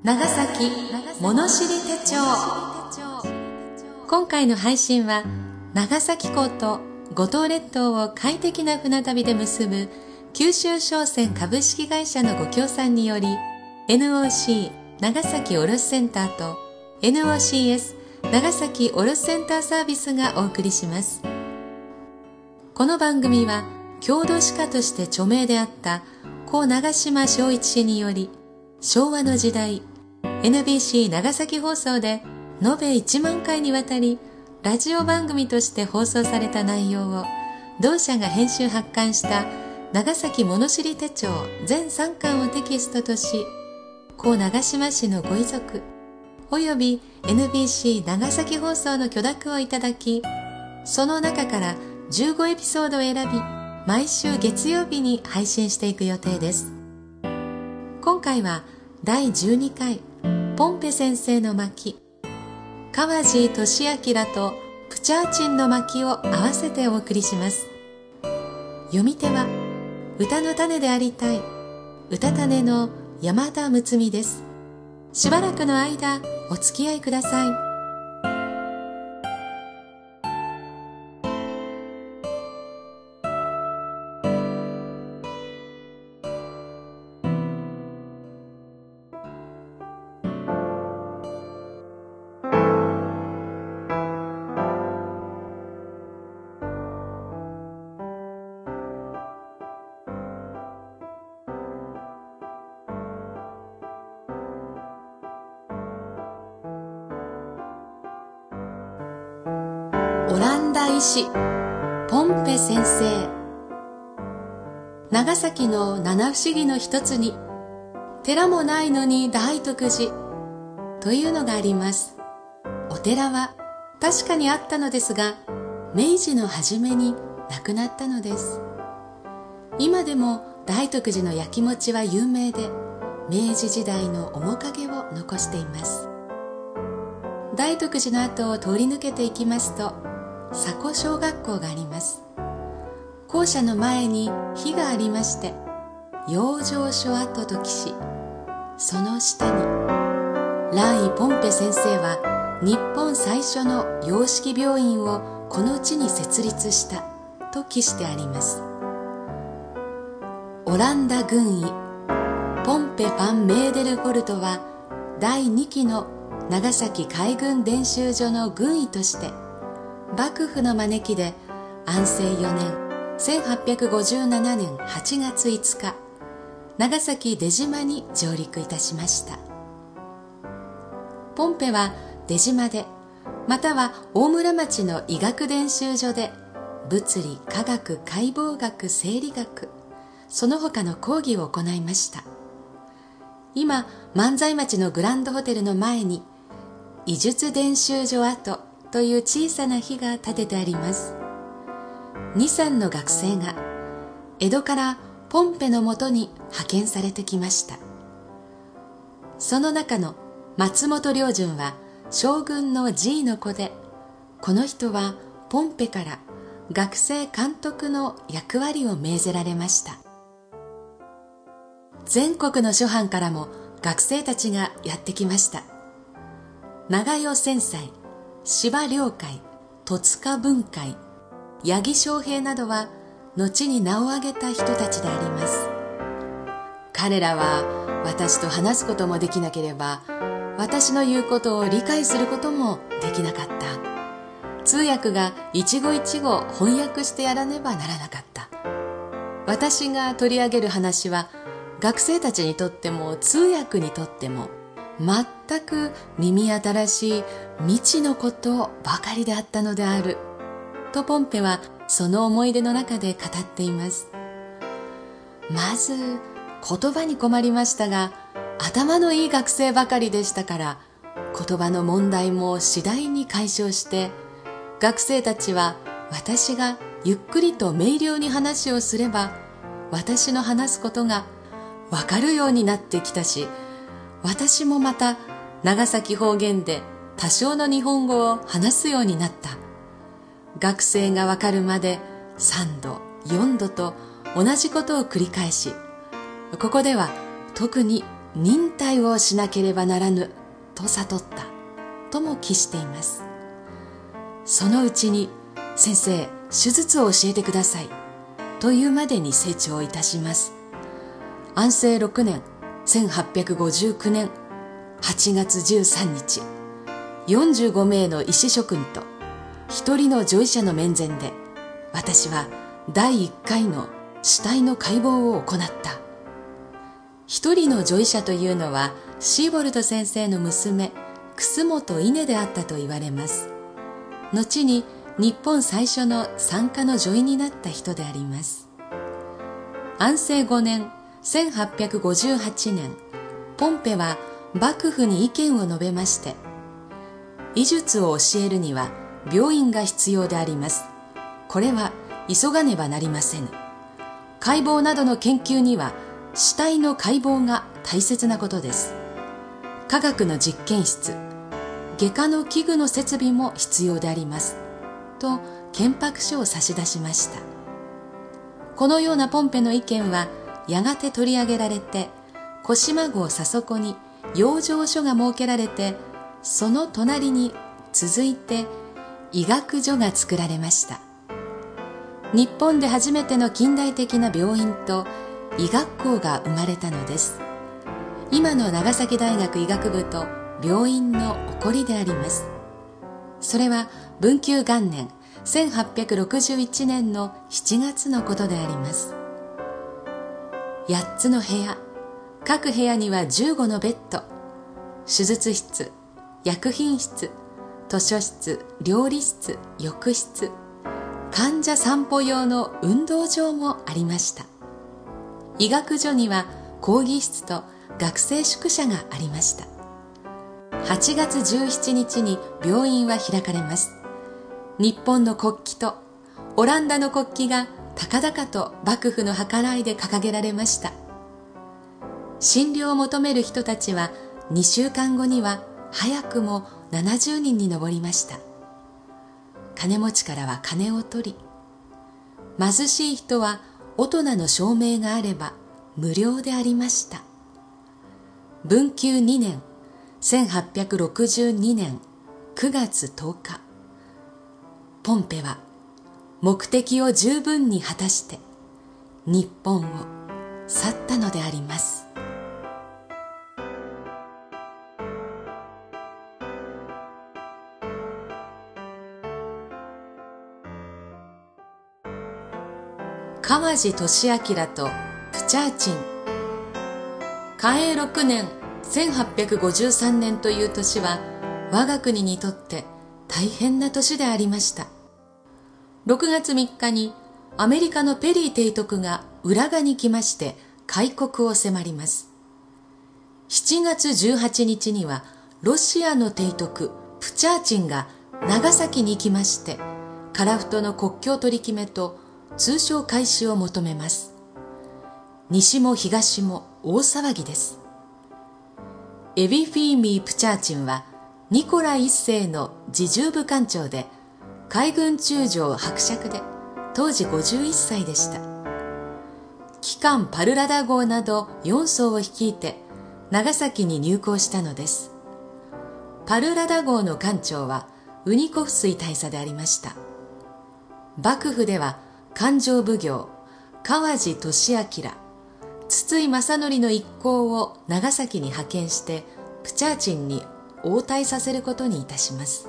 長崎物知り手帳。今回の配信は長崎港と五島列島を快適な船旅で結ぶ九州商船株式会社のご協賛により NOC 長崎卸センターと NOCS 長崎卸センターサービスがお送りします。この番組は郷土史家として著名であった故長島昭一氏により昭和の時代 NBC 長崎放送で延べ1万回にわたりラジオ番組として放送された内容を同社が編集発刊した長崎物知り手帳全3巻をテキストとし故長島市のご遺族および NBC 長崎放送の許諾をいただきその中から15エピソードを選び毎週月曜日に配信していく予定です。今回は第12回ポンペ先生の巻。川地俊明とプチャーチンの巻を合わせてお送りします。読み手は歌の種でありたい歌種の山田睦美です。しばらくの間お付き合いください。オランダ医師ポンペ先生。長崎の七不思議の一つに寺もないのに大徳寺というのがあります。お寺は確かにあったのですが明治の初めに亡くなったのです。今でも大徳寺の焼き餅は有名で明治時代の面影を残しています。大徳寺の後を通り抜けていきますと佐古小学校があります。校舎の前に火がありまして養生所跡と記しその下に蘭医ポンペ先生は日本最初の洋式病院をこの地に設立したと記してあります。オランダ軍医ポンペ・ファン・メーデルフォルトは第2期の長崎海軍伝習所の軍医として幕府の招きで安政4年1857年8月5日長崎出島に上陸いたしました。ポンペは出島でまたは大村町の医学伝習所で物理科学解剖学生理学その他の講義を行いました。今万歳町のグランドホテルの前に医術伝習所跡という小さな火が立ててあります。23の学生が江戸からポンペのもとに派遣されてきました。その中の松本良順は将軍の G の子でこの人はポンペから学生監督の役割を命ぜられました。全国の諸藩からも学生たちがやってきました。長与千歳芝良会戸塚文会八木昌平などは後に名を挙げた人たちであります。彼らは私と話すこともできなければ私の言うことを理解することもできなかった。通訳が一語一語翻訳してやらねばならなかった。私が取り上げる話は学生たちにとっても通訳にとっても全く耳新しい未知のことばかりであったのである。とポンペはその思い出の中で語っています。まず言葉に困りましたが頭のいい学生ばかりでしたから言葉の問題も次第に解消して学生たちは私がゆっくりと明瞭に話をすれば私の話すことがわかるようになってきたし私もまた長崎方言で多少の日本語を話すようになった。学生がわかるまで3度4度と同じことを繰り返しここでは特に忍耐をしなければならぬと悟ったとも記しています。そのうちに先生手術を教えてくださいというまでに成長いたします。安政6年1859年8月13日。45名の医師諸君と一人の女医者の面前で私は第1回の死体の解剖を行った。一人の女医者というのはシーボルト先生の娘楠本稲であったと言われます。後に日本最初の産科の女医になった人であります。安政5年1858年ポンペは幕府に意見を述べまして医術を教えるには病院が必要であります。これは急がねばなりませぬ。解剖などの研究には死体の解剖が大切なことです。科学の実験室外科の器具の設備も必要であります。と憲白書を差し出しました。このようなポンペの意見はやがて取り上げられて小島号佐底に養生所が設けられてその隣に続いて医学所が作られました。日本で初めての近代的な病院と医学校が生まれたのです。今の長崎大学医学部と病院の起こりであります。それは文久元年1861年の7月のことであります。8つの部屋。各部屋には15のベッド。手術室薬品室図書室料理室浴室。患者散歩用の運動場もありました。医学所には講義室と学生宿舎がありました。8月17日に病院は開かれます。日本の国旗とオランダの国旗が高々と幕府の計らいで掲げられました。診療を求める人たちは2週間後には早くも70人に上りました。金持ちからは金を取り貧しい人は大人の証明があれば無料でありました。文久2年1862年9月10日ポンペは目的を十分に果たして日本を去ったのであります。川路俊明とプチャーチン。嘉永6年1853年という年は我が国にとって大変な年でありました。6月3日にアメリカのペリー提督が浦賀に来まして開国を迫ります。7月18日にはロシアの提督プチャーチンが長崎に行きまして樺太の国境取り決めと通商開始を求めます。西も東も大騒ぎです。エビフィーミー・プチャーチンはニコラ一世の自重部艦長で海軍中将伯爵で当時51歳でした。機関パルラダ号など4艘を率いて長崎に入港したのです。パルラダ号の艦長はウニコフスイ大佐でありました。幕府では勘定奉行川路俊明筒井正則の一行を長崎に派遣してプチャーチンに応対させることにいたします。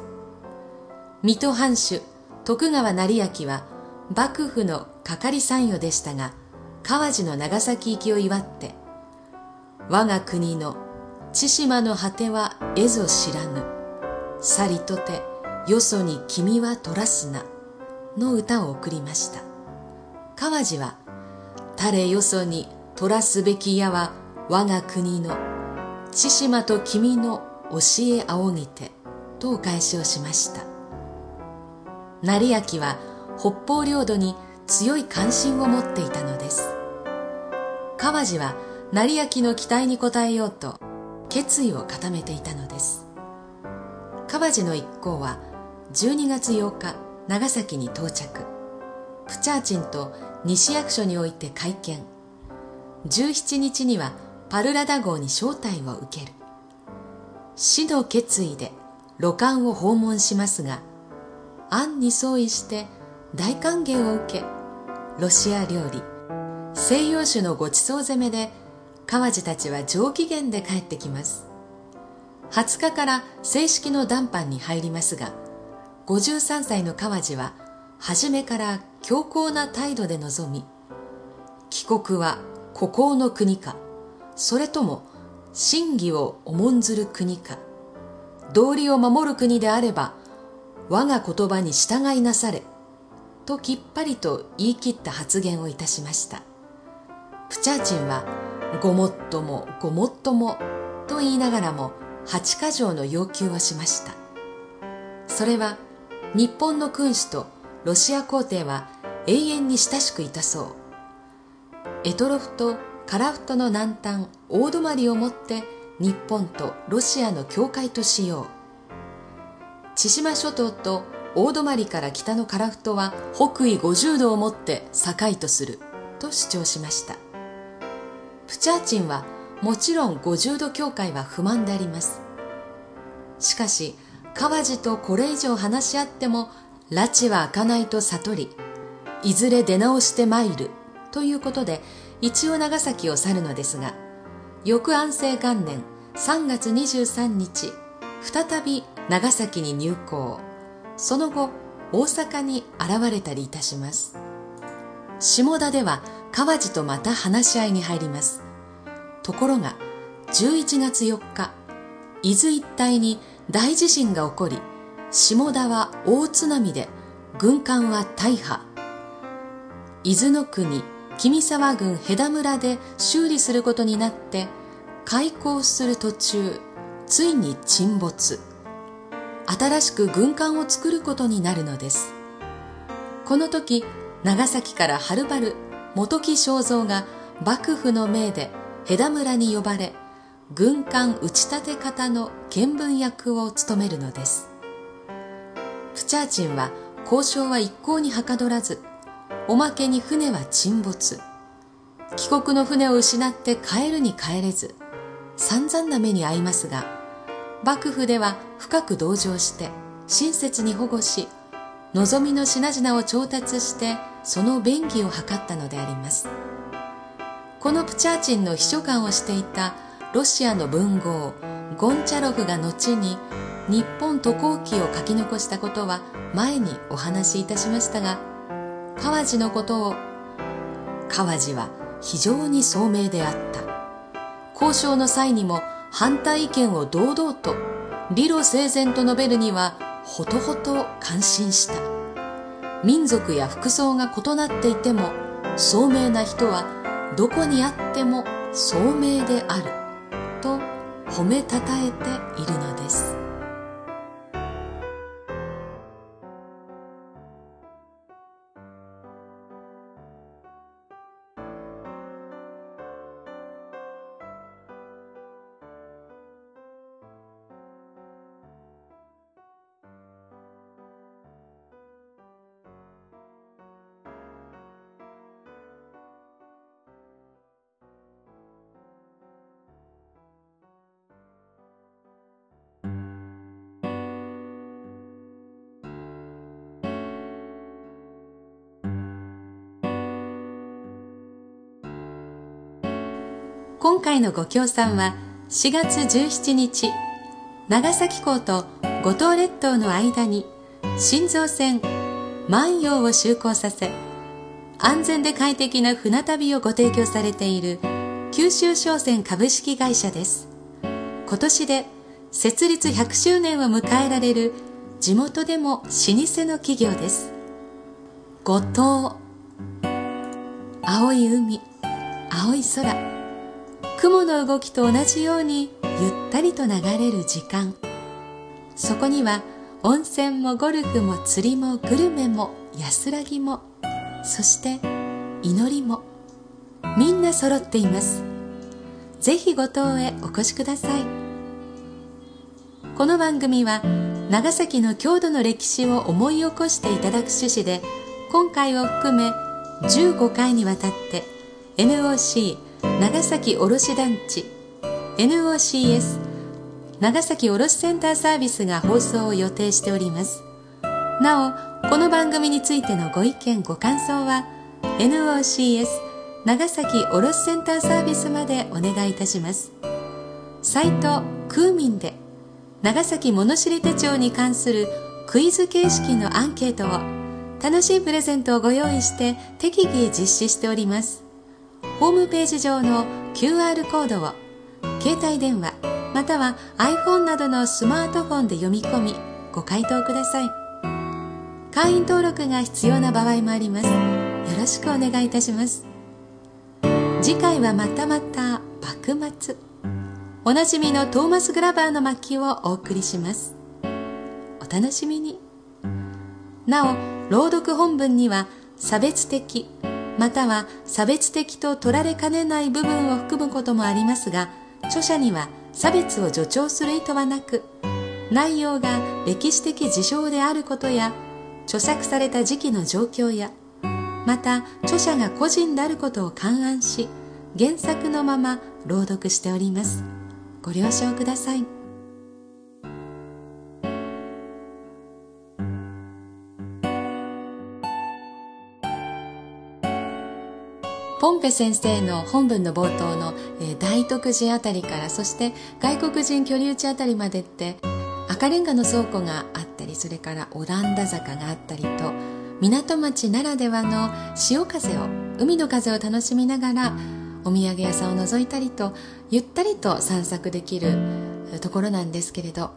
水戸藩主徳川成明は幕府の係参与でしたが川路の長崎行きを祝って我が国の千島の果ては絵ぞ知らぬさりとてよそに君は取らすなの歌を送りました川路は、誰よそに取らすべきやは我が国の、千島と君の教え仰ぎて、とお返しをしました。成明は北方領土に強い関心を持っていたのです。川路は成明の期待に応えようと決意を固めていたのです。川路の一行は12月8日長崎に到着。プチャーチンと西役所において会見17日にはパルラダ号に招待を受ける死の決意で露館を訪問しますが案に相違して大歓迎を受けロシア料理。西洋酒のごちそう攻めで川路たちは上機嫌で帰ってきます。20日から正式の談判に入りますが53歳の川路は初めから強硬な態度で臨み帰国は孤高の国かそれとも真偽を重んずる国か道理を守る国であれば我が言葉に従いなされときっぱりと言い切った発言をいたしました。プチャーチンはごもっともごもっともと言いながらも8か条の要求をしました。それは日本の君主とロシア皇帝は永遠に親しくいたそう。エトロフとカラフトの南端大泊をもって日本とロシアの境界としよう。千島諸島と大泊から北のカラフトは北緯50度をもって境とすると主張しました。プチャーチンはもちろん50度境界は不満であります。しかし川路とこれ以上話し合っても拉致は開かないと悟りいずれ出直して参るということで一応長崎を去るのですが翌安政元年3月23日再び長崎に入港。その後大阪に現れたりいたします。下田では川路とまた話し合いに入ります。ところが11月4日伊豆一帯に大地震が起こり下田は大津波で軍艦は大破。伊豆の国君沢郡戸田村で修理することになって開港する途中ついに沈没。新しく軍艦を作ることになるのです。この時長崎からはるばる本木正蔵が幕府の命で戸田村に呼ばれ軍艦打ち立て方の見聞役を務めるのです。プチャーチンは交渉は一向にはかどらずおまけに船は沈没。帰国の船を失って帰るに帰れず散々な目に遭いますが幕府では深く同情して親切に保護し望みの品々を調達してその便宜を図ったのであります。このプチャーチンの秘書官をしていたロシアの文豪ゴンチャロフが後に日本渡航記を書き残したことは前にお話しいたしましたが川路のことを川路は非常に聡明であった。交渉の際にも反対意見を堂々と理路整然と述べるにはほとほと感心した。民族や服装が異なっていても聡明な人はどこにあっても聡明であると褒めたたえているのです。今回のご協賛は4月17日長崎港と五島列島の間に新造船万葉を就航させ安全で快適な船旅をご提供されている九州商船株式会社です。今年で設立100周年を迎えられる地元でも老舗の企業です。五島青い海青い空。雲の動きと同じようにゆったりと流れる時間。そこには温泉もゴルフも釣りもグルメも安らぎもそして祈りもみんな揃っています。ぜひ五島へお越しください。この番組は長崎の郷土の歴史を思い起こしていただく趣旨で今回を含め15回にわたって NOC 長崎卸団地。NOCS 長崎卸センターサービスが放送を予定しております。なおこの番組についてのご意見ご感想は NOCS 長崎卸センターサービスまでお願いいたします。サイトクーミンで長崎物知り手帳に関するクイズ形式のアンケートを楽しいプレゼントをご用意して適宜実施しております。ホームページ上の QR コードを携帯電話または iPhone などのスマートフォンで読み込みご回答ください。会員登録が必要な場合もあります。よろしくお願いいたします。次回はまたまた幕末。おなじみのトーマス・グラバーの巻をお送りします。お楽しみに。なお朗読本文には差別的または差別的と取られかねない部分を含むこともありますが著者には差別を助長する意図はなく内容が歴史的事象であることや著作された時期の状況やまた著者が個人であることを勘案し原作のまま朗読しております。ご了承ください。ポンペ先生の本文の冒頭の、え、大徳寺あたりからそして外国人居留地あたりまでって赤レンガの倉庫があったりそれからオランダ坂があったりと港町ならではの潮風を海の風を楽しみながらお土産屋さんを覗いたりとゆったりと散策できるところなんですけれど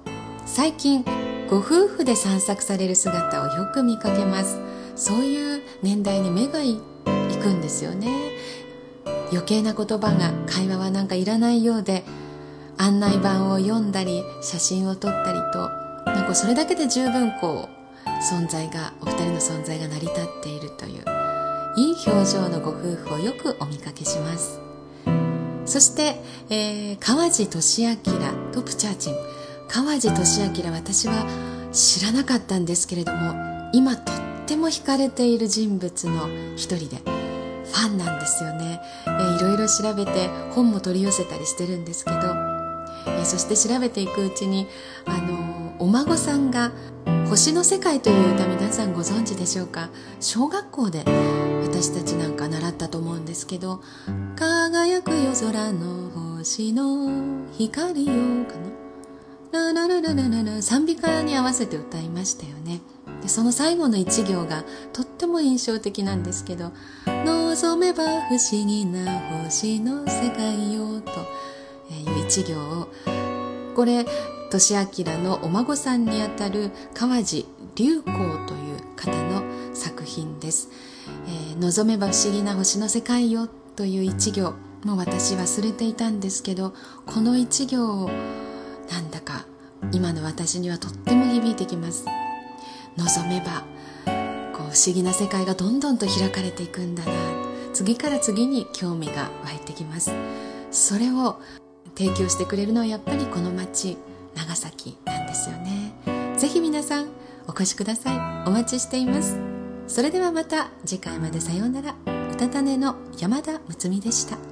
最近ご夫婦で散策される姿をよく見かけます。そういう年代に目がいくんですよね。余計な言葉が会話はなんかいらないようで案内板を読んだり写真を撮ったりとなんかそれだけで十分こう存在がお二人の存在が成り立っているといういい表情のご夫婦をよくお見かけします。そして、えー、川地俊明とプチャーチン。川地俊明私は知らなかったんですけれども今とっても惹かれている人物の一人でファンなんですよね、えー、いろいろ調べて本も取り寄せたりしてるんですけど、えー、そして調べていくうちにあのお孫さんが「星の世界」という歌皆さんご存知でしょうか？小学校で私たちなんか習ったと思うんですけど「輝く夜空の星の光よ」かな？ラララララララ賛美歌に合わせて歌いましたよね。でその最後の一行がとっても印象的なんですけど「望めば不思議な星の世界よ」という一行を。これ俊明のお孫さんにあたる川地隆光という方の作品です、えー、望めば不思議な星の世界よという一行もう私忘れていたんですけどこの一行をなんだか今の私にはとっても響いてきます。望めばこう不思議な世界がどんどんと開かれていくんだな。次から次に興味が湧いてきます。それを提供してくれるのはやっぱりこの町長崎なんですよね。ぜひ皆さんお越しください。お待ちしています。それではまた次回まで。さようなら。うたたねの山田睦美でした。